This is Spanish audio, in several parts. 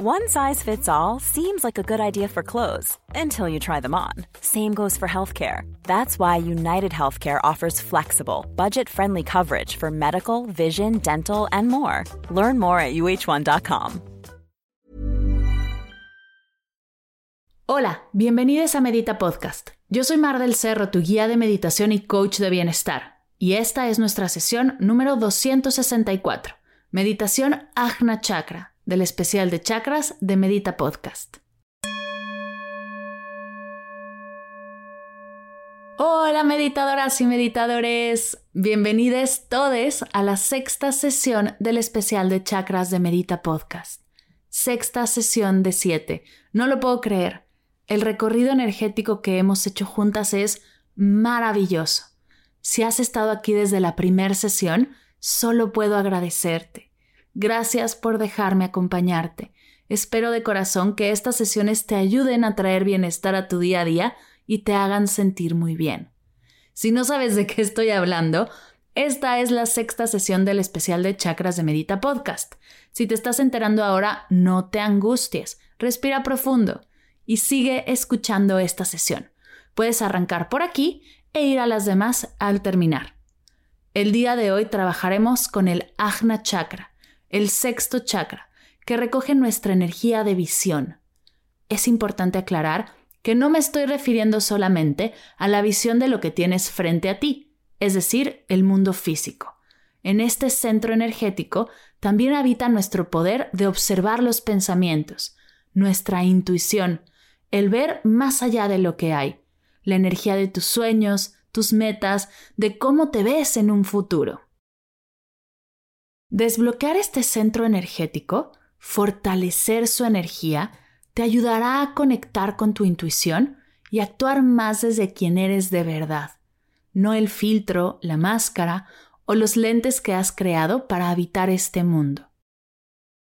One size fits all seems like a good idea for clothes until you try them on. Same goes for healthcare. That's why United Healthcare offers flexible, budget friendly coverage for medical, vision, dental, and more. Learn more at uh1.com. Hola, bienvenidos a Medita Podcast. Yo soy Mar del Cerro, tu guía de meditación y coach de bienestar. Y esta es nuestra sesión número 264, Meditación Ajna Chakra del especial de chakras de Medita Podcast. Hola meditadoras y meditadores, bienvenidos todos a la sexta sesión del especial de chakras de Medita Podcast. Sexta sesión de siete. No lo puedo creer. El recorrido energético que hemos hecho juntas es maravilloso. Si has estado aquí desde la primera sesión, solo puedo agradecerte. Gracias por dejarme acompañarte. Espero de corazón que estas sesiones te ayuden a traer bienestar a tu día a día y te hagan sentir muy bien. Si no sabes de qué estoy hablando, esta es la sexta sesión del especial de Chakras de Medita Podcast. Si te estás enterando ahora, no te angusties, respira profundo y sigue escuchando esta sesión. Puedes arrancar por aquí e ir a las demás al terminar. El día de hoy trabajaremos con el Ajna Chakra, el sexto chakra, que recoge nuestra energía de visión. Es importante aclarar que no me estoy refiriendo solamente a la visión de lo que tienes frente a ti, es decir, el mundo físico. En este centro energético también habita nuestro poder de observar los pensamientos, nuestra intuición, el ver más allá de lo que hay, la energía de tus sueños, tus metas, de cómo te ves en un futuro. Desbloquear este centro energético, fortalecer su energía, te ayudará a conectar con tu intuición y actuar más desde quien eres de verdad, no el filtro, la máscara o los lentes que has creado para habitar este mundo.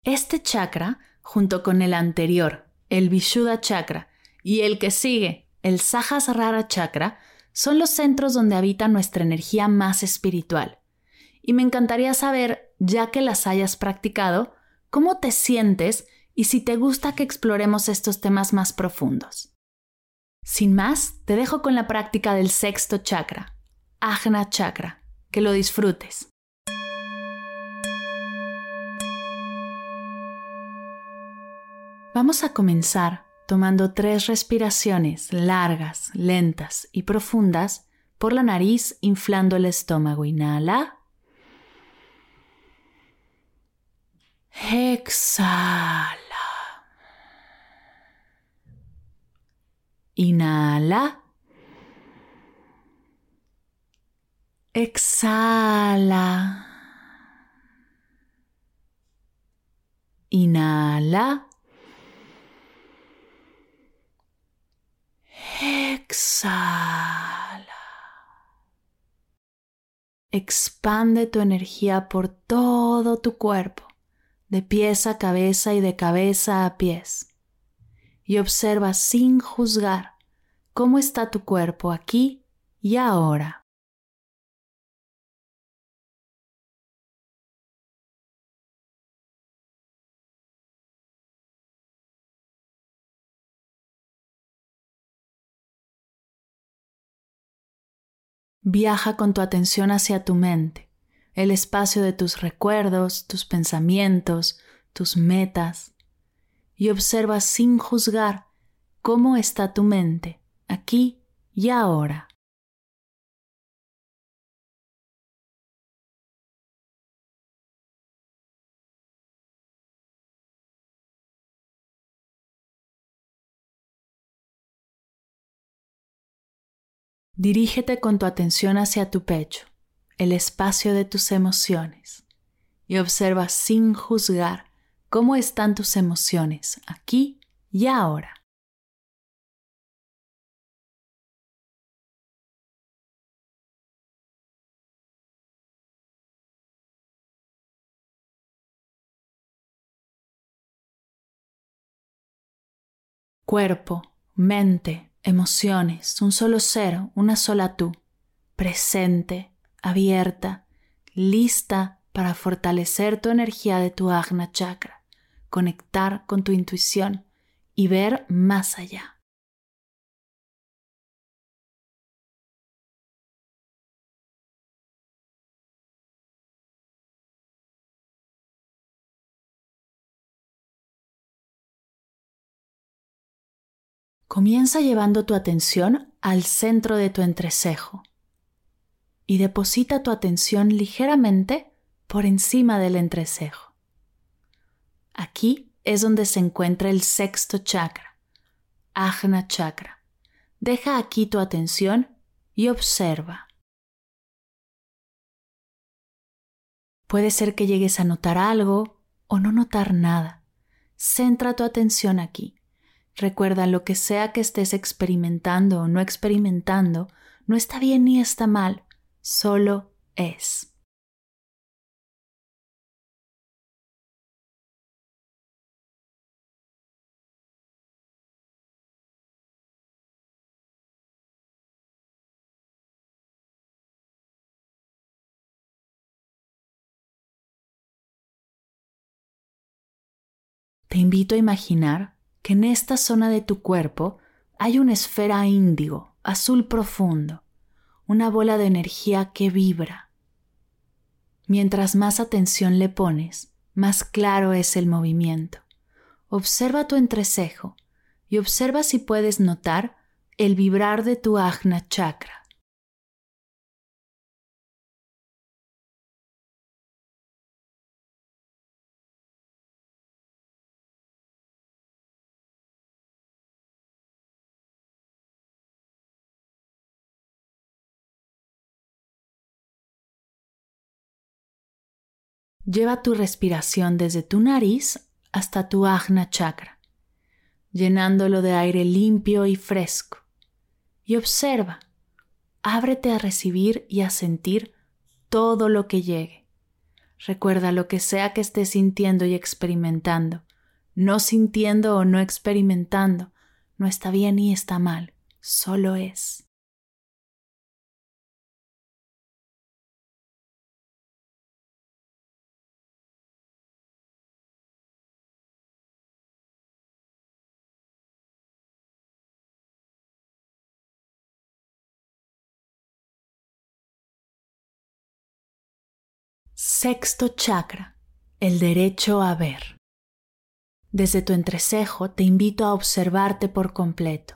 Este chakra, junto con el anterior, el Vishuddha chakra, y el que sigue, el Sahasrara chakra, son los centros donde habita nuestra energía más espiritual. Y me encantaría saber ya que las hayas practicado, cómo te sientes y si te gusta que exploremos estos temas más profundos. Sin más, te dejo con la práctica del sexto chakra, Ajna Chakra. Que lo disfrutes. Vamos a comenzar tomando tres respiraciones largas, lentas y profundas por la nariz, inflando el estómago. Inhala. Exhala. Inhala. Exhala. Inhala. Exhala. Expande tu energía por todo tu cuerpo de pies a cabeza y de cabeza a pies. Y observa sin juzgar cómo está tu cuerpo aquí y ahora. Viaja con tu atención hacia tu mente el espacio de tus recuerdos, tus pensamientos, tus metas, y observa sin juzgar cómo está tu mente aquí y ahora. Dirígete con tu atención hacia tu pecho el espacio de tus emociones y observa sin juzgar cómo están tus emociones aquí y ahora. Cuerpo, mente, emociones, un solo ser, una sola tú, presente, abierta, lista para fortalecer tu energía de tu Agna Chakra, conectar con tu intuición y ver más allá. Comienza llevando tu atención al centro de tu entrecejo y deposita tu atención ligeramente por encima del entrecejo. Aquí es donde se encuentra el sexto chakra, Ajna Chakra. Deja aquí tu atención y observa. Puede ser que llegues a notar algo o no notar nada. Centra tu atención aquí. Recuerda, lo que sea que estés experimentando o no experimentando, no está bien ni está mal, solo es. Te invito a imaginar que en esta zona de tu cuerpo hay una esfera índigo, azul profundo, una bola de energía que vibra. Mientras más atención le pones, más claro es el movimiento. Observa tu entrecejo y observa si puedes notar el vibrar de tu ajna chakra. Lleva tu respiración desde tu nariz hasta tu ajna chakra, llenándolo de aire limpio y fresco. Y observa, ábrete a recibir y a sentir todo lo que llegue. Recuerda lo que sea que estés sintiendo y experimentando, no sintiendo o no experimentando, no está bien ni está mal, solo es. Sexto chakra, el derecho a ver. Desde tu entrecejo te invito a observarte por completo,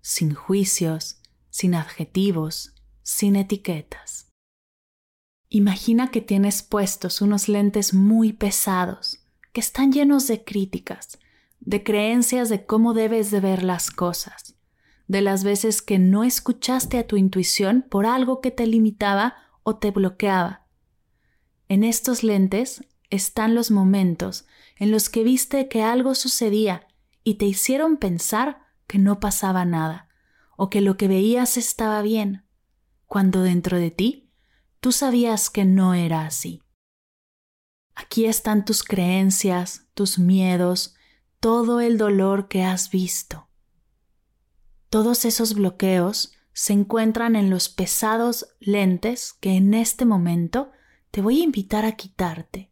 sin juicios, sin adjetivos, sin etiquetas. Imagina que tienes puestos unos lentes muy pesados, que están llenos de críticas, de creencias de cómo debes de ver las cosas, de las veces que no escuchaste a tu intuición por algo que te limitaba o te bloqueaba en estos lentes están los momentos en los que viste que algo sucedía y te hicieron pensar que no pasaba nada o que lo que veías estaba bien, cuando dentro de ti tú sabías que no era así. Aquí están tus creencias, tus miedos, todo el dolor que has visto. Todos esos bloqueos se encuentran en los pesados lentes que en este momento te voy a invitar a quitarte.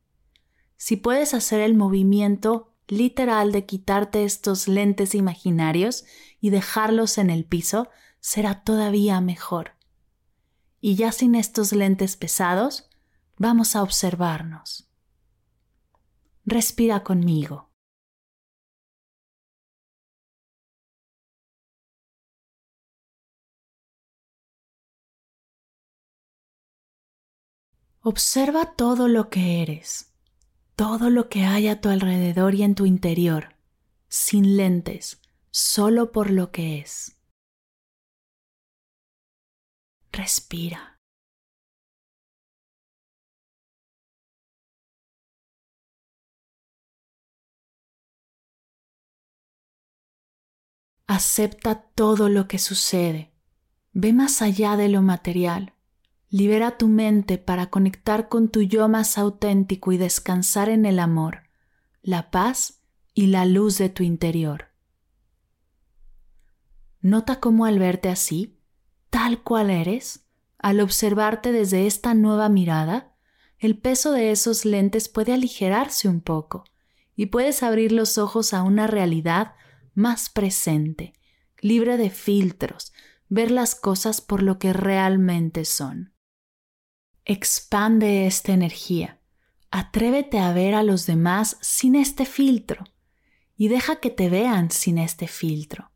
Si puedes hacer el movimiento literal de quitarte estos lentes imaginarios y dejarlos en el piso, será todavía mejor. Y ya sin estos lentes pesados, vamos a observarnos. Respira conmigo. Observa todo lo que eres, todo lo que hay a tu alrededor y en tu interior, sin lentes, solo por lo que es. Respira. Acepta todo lo que sucede. Ve más allá de lo material. Libera tu mente para conectar con tu yo más auténtico y descansar en el amor, la paz y la luz de tu interior. Nota cómo al verte así, tal cual eres, al observarte desde esta nueva mirada, el peso de esos lentes puede aligerarse un poco y puedes abrir los ojos a una realidad más presente, libre de filtros, ver las cosas por lo que realmente son. Expande esta energía, atrévete a ver a los demás sin este filtro y deja que te vean sin este filtro.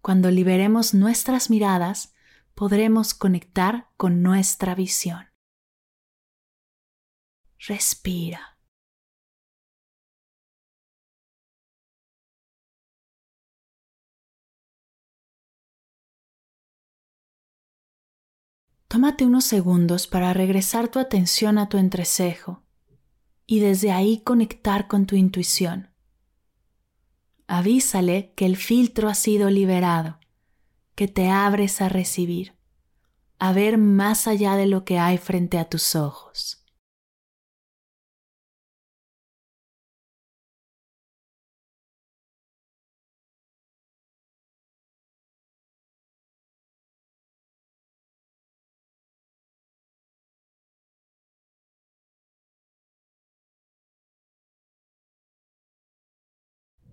Cuando liberemos nuestras miradas, podremos conectar con nuestra visión. Respira. Tómate unos segundos para regresar tu atención a tu entrecejo y desde ahí conectar con tu intuición. Avísale que el filtro ha sido liberado, que te abres a recibir, a ver más allá de lo que hay frente a tus ojos.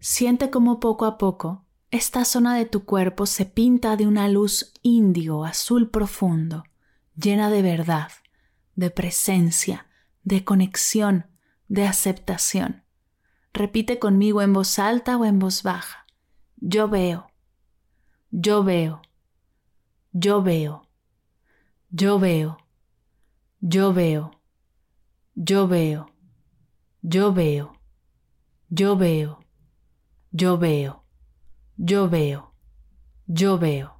Siente como poco a poco esta zona de tu cuerpo se pinta de una luz índigo azul profundo, llena de verdad, de presencia, de conexión, de aceptación. Repite conmigo en voz alta o en voz baja. Yo veo, yo veo, yo veo, yo veo, yo veo, yo veo, yo veo, yo veo. Yo veo, yo veo, yo veo.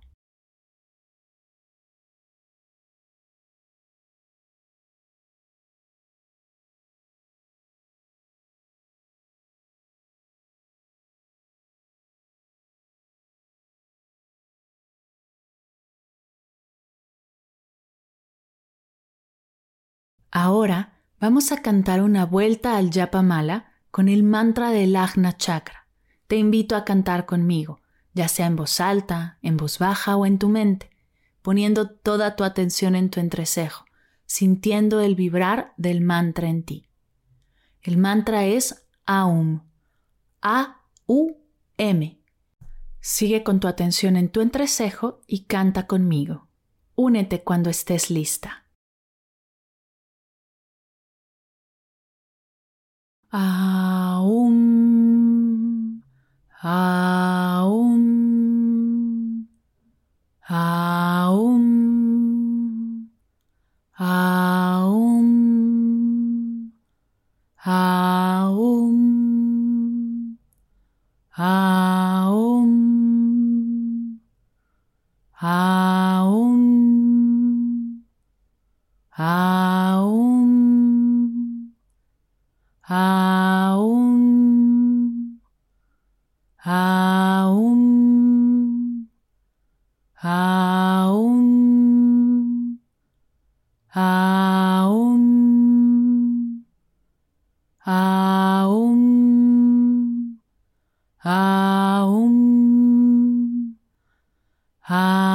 Ahora vamos a cantar una vuelta al Yapamala con el mantra del Agna Chakra te invito a cantar conmigo, ya sea en voz alta, en voz baja o en tu mente, poniendo toda tu atención en tu entrecejo, sintiendo el vibrar del mantra en ti. El mantra es Aum, A-U-M. Sigue con tu atención en tu entrecejo y canta conmigo. Únete cuando estés lista. Aum. Aum. Aum.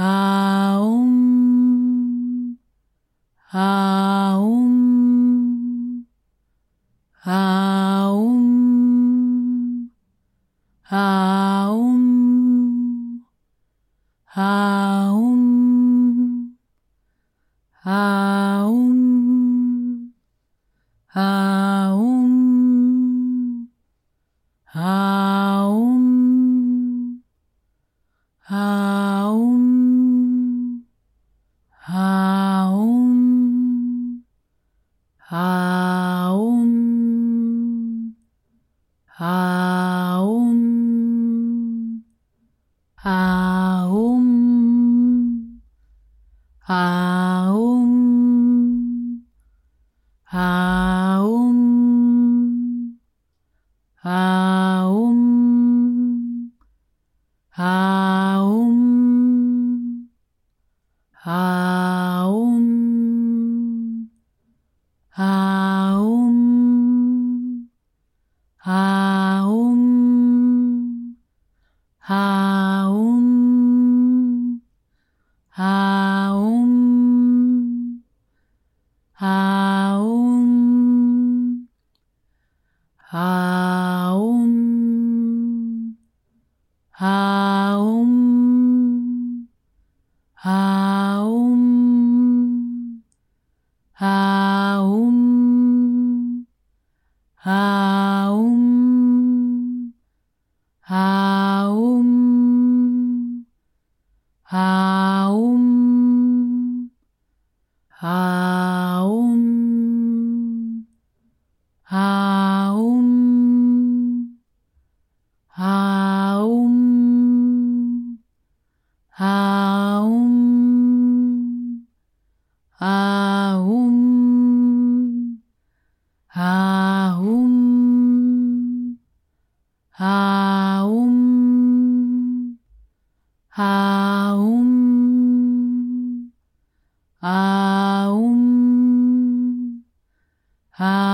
Ah. 啊 Aum. Aum. Aum.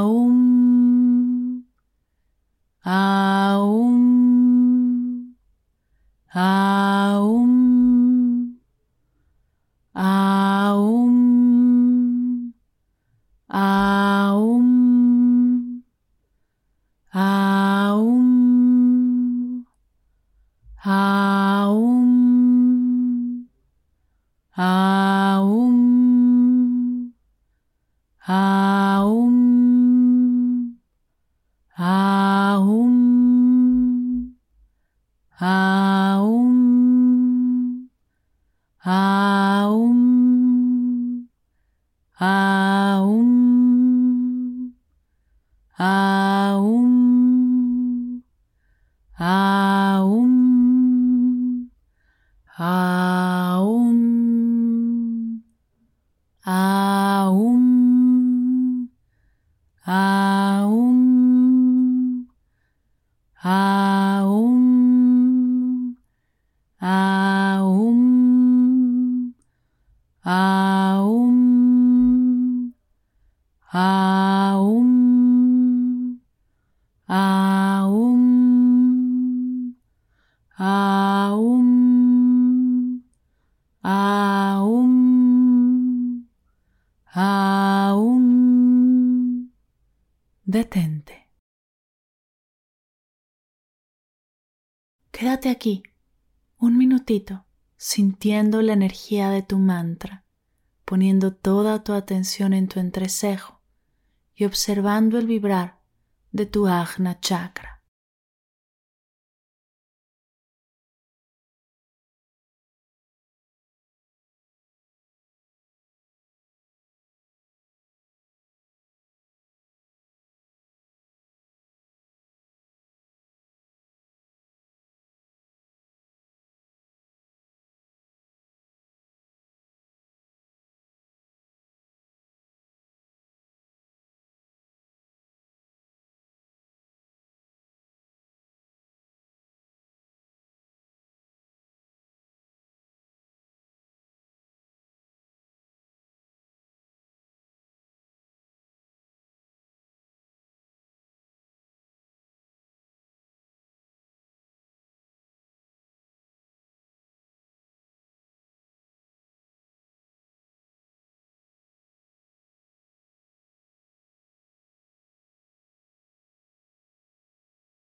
Home. Aum. Aum. Detente. Quédate aquí un minutito sintiendo la energía de tu mantra, poniendo toda tu atención en tu entrecejo y observando el vibrar de tu ajna chakra.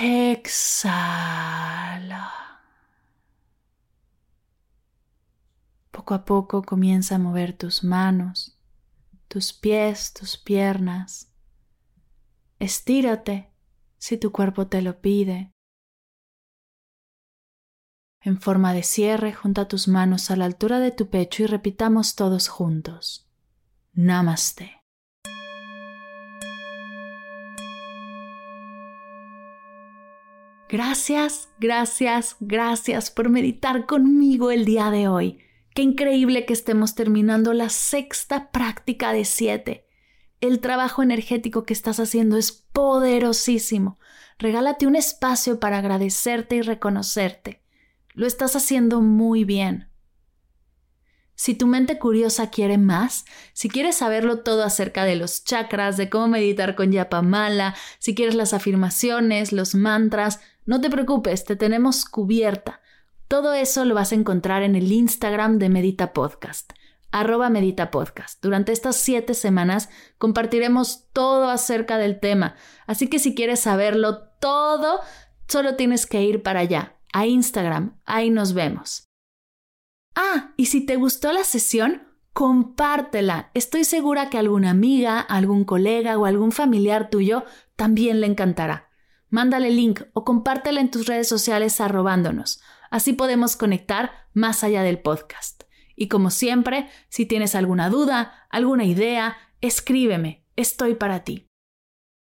Exhala. Poco a poco comienza a mover tus manos, tus pies, tus piernas. Estírate si tu cuerpo te lo pide. En forma de cierre, junta tus manos a la altura de tu pecho y repitamos todos juntos. Namaste. Gracias, gracias, gracias por meditar conmigo el día de hoy. Qué increíble que estemos terminando la sexta práctica de siete. El trabajo energético que estás haciendo es poderosísimo. Regálate un espacio para agradecerte y reconocerte. Lo estás haciendo muy bien. Si tu mente curiosa quiere más, si quieres saberlo todo acerca de los chakras, de cómo meditar con Yapamala, si quieres las afirmaciones, los mantras, no te preocupes, te tenemos cubierta. Todo eso lo vas a encontrar en el Instagram de Medita Podcast, arroba Medita Podcast. Durante estas siete semanas compartiremos todo acerca del tema, así que si quieres saberlo todo, solo tienes que ir para allá, a Instagram, ahí nos vemos. Ah, y si te gustó la sesión, compártela. Estoy segura que alguna amiga, algún colega o algún familiar tuyo también le encantará. Mándale link o compártela en tus redes sociales arrobándonos. Así podemos conectar más allá del podcast. Y como siempre, si tienes alguna duda, alguna idea, escríbeme. Estoy para ti.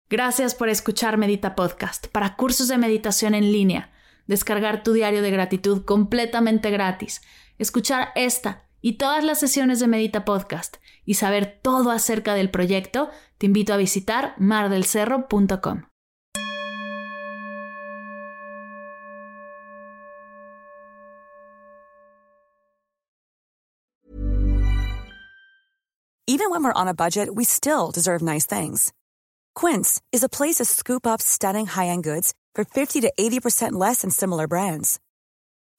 Gracias por escuchar Medita Podcast para cursos de meditación en línea, descargar tu diario de gratitud completamente gratis escuchar esta y todas las sesiones de Medita Podcast y saber todo acerca del proyecto, te invito a visitar mardelcerro.com. Even when we're on a budget, we still deserve nice things. Quince is a place to scoop up stunning high-end goods for 50 to 80% less than similar brands.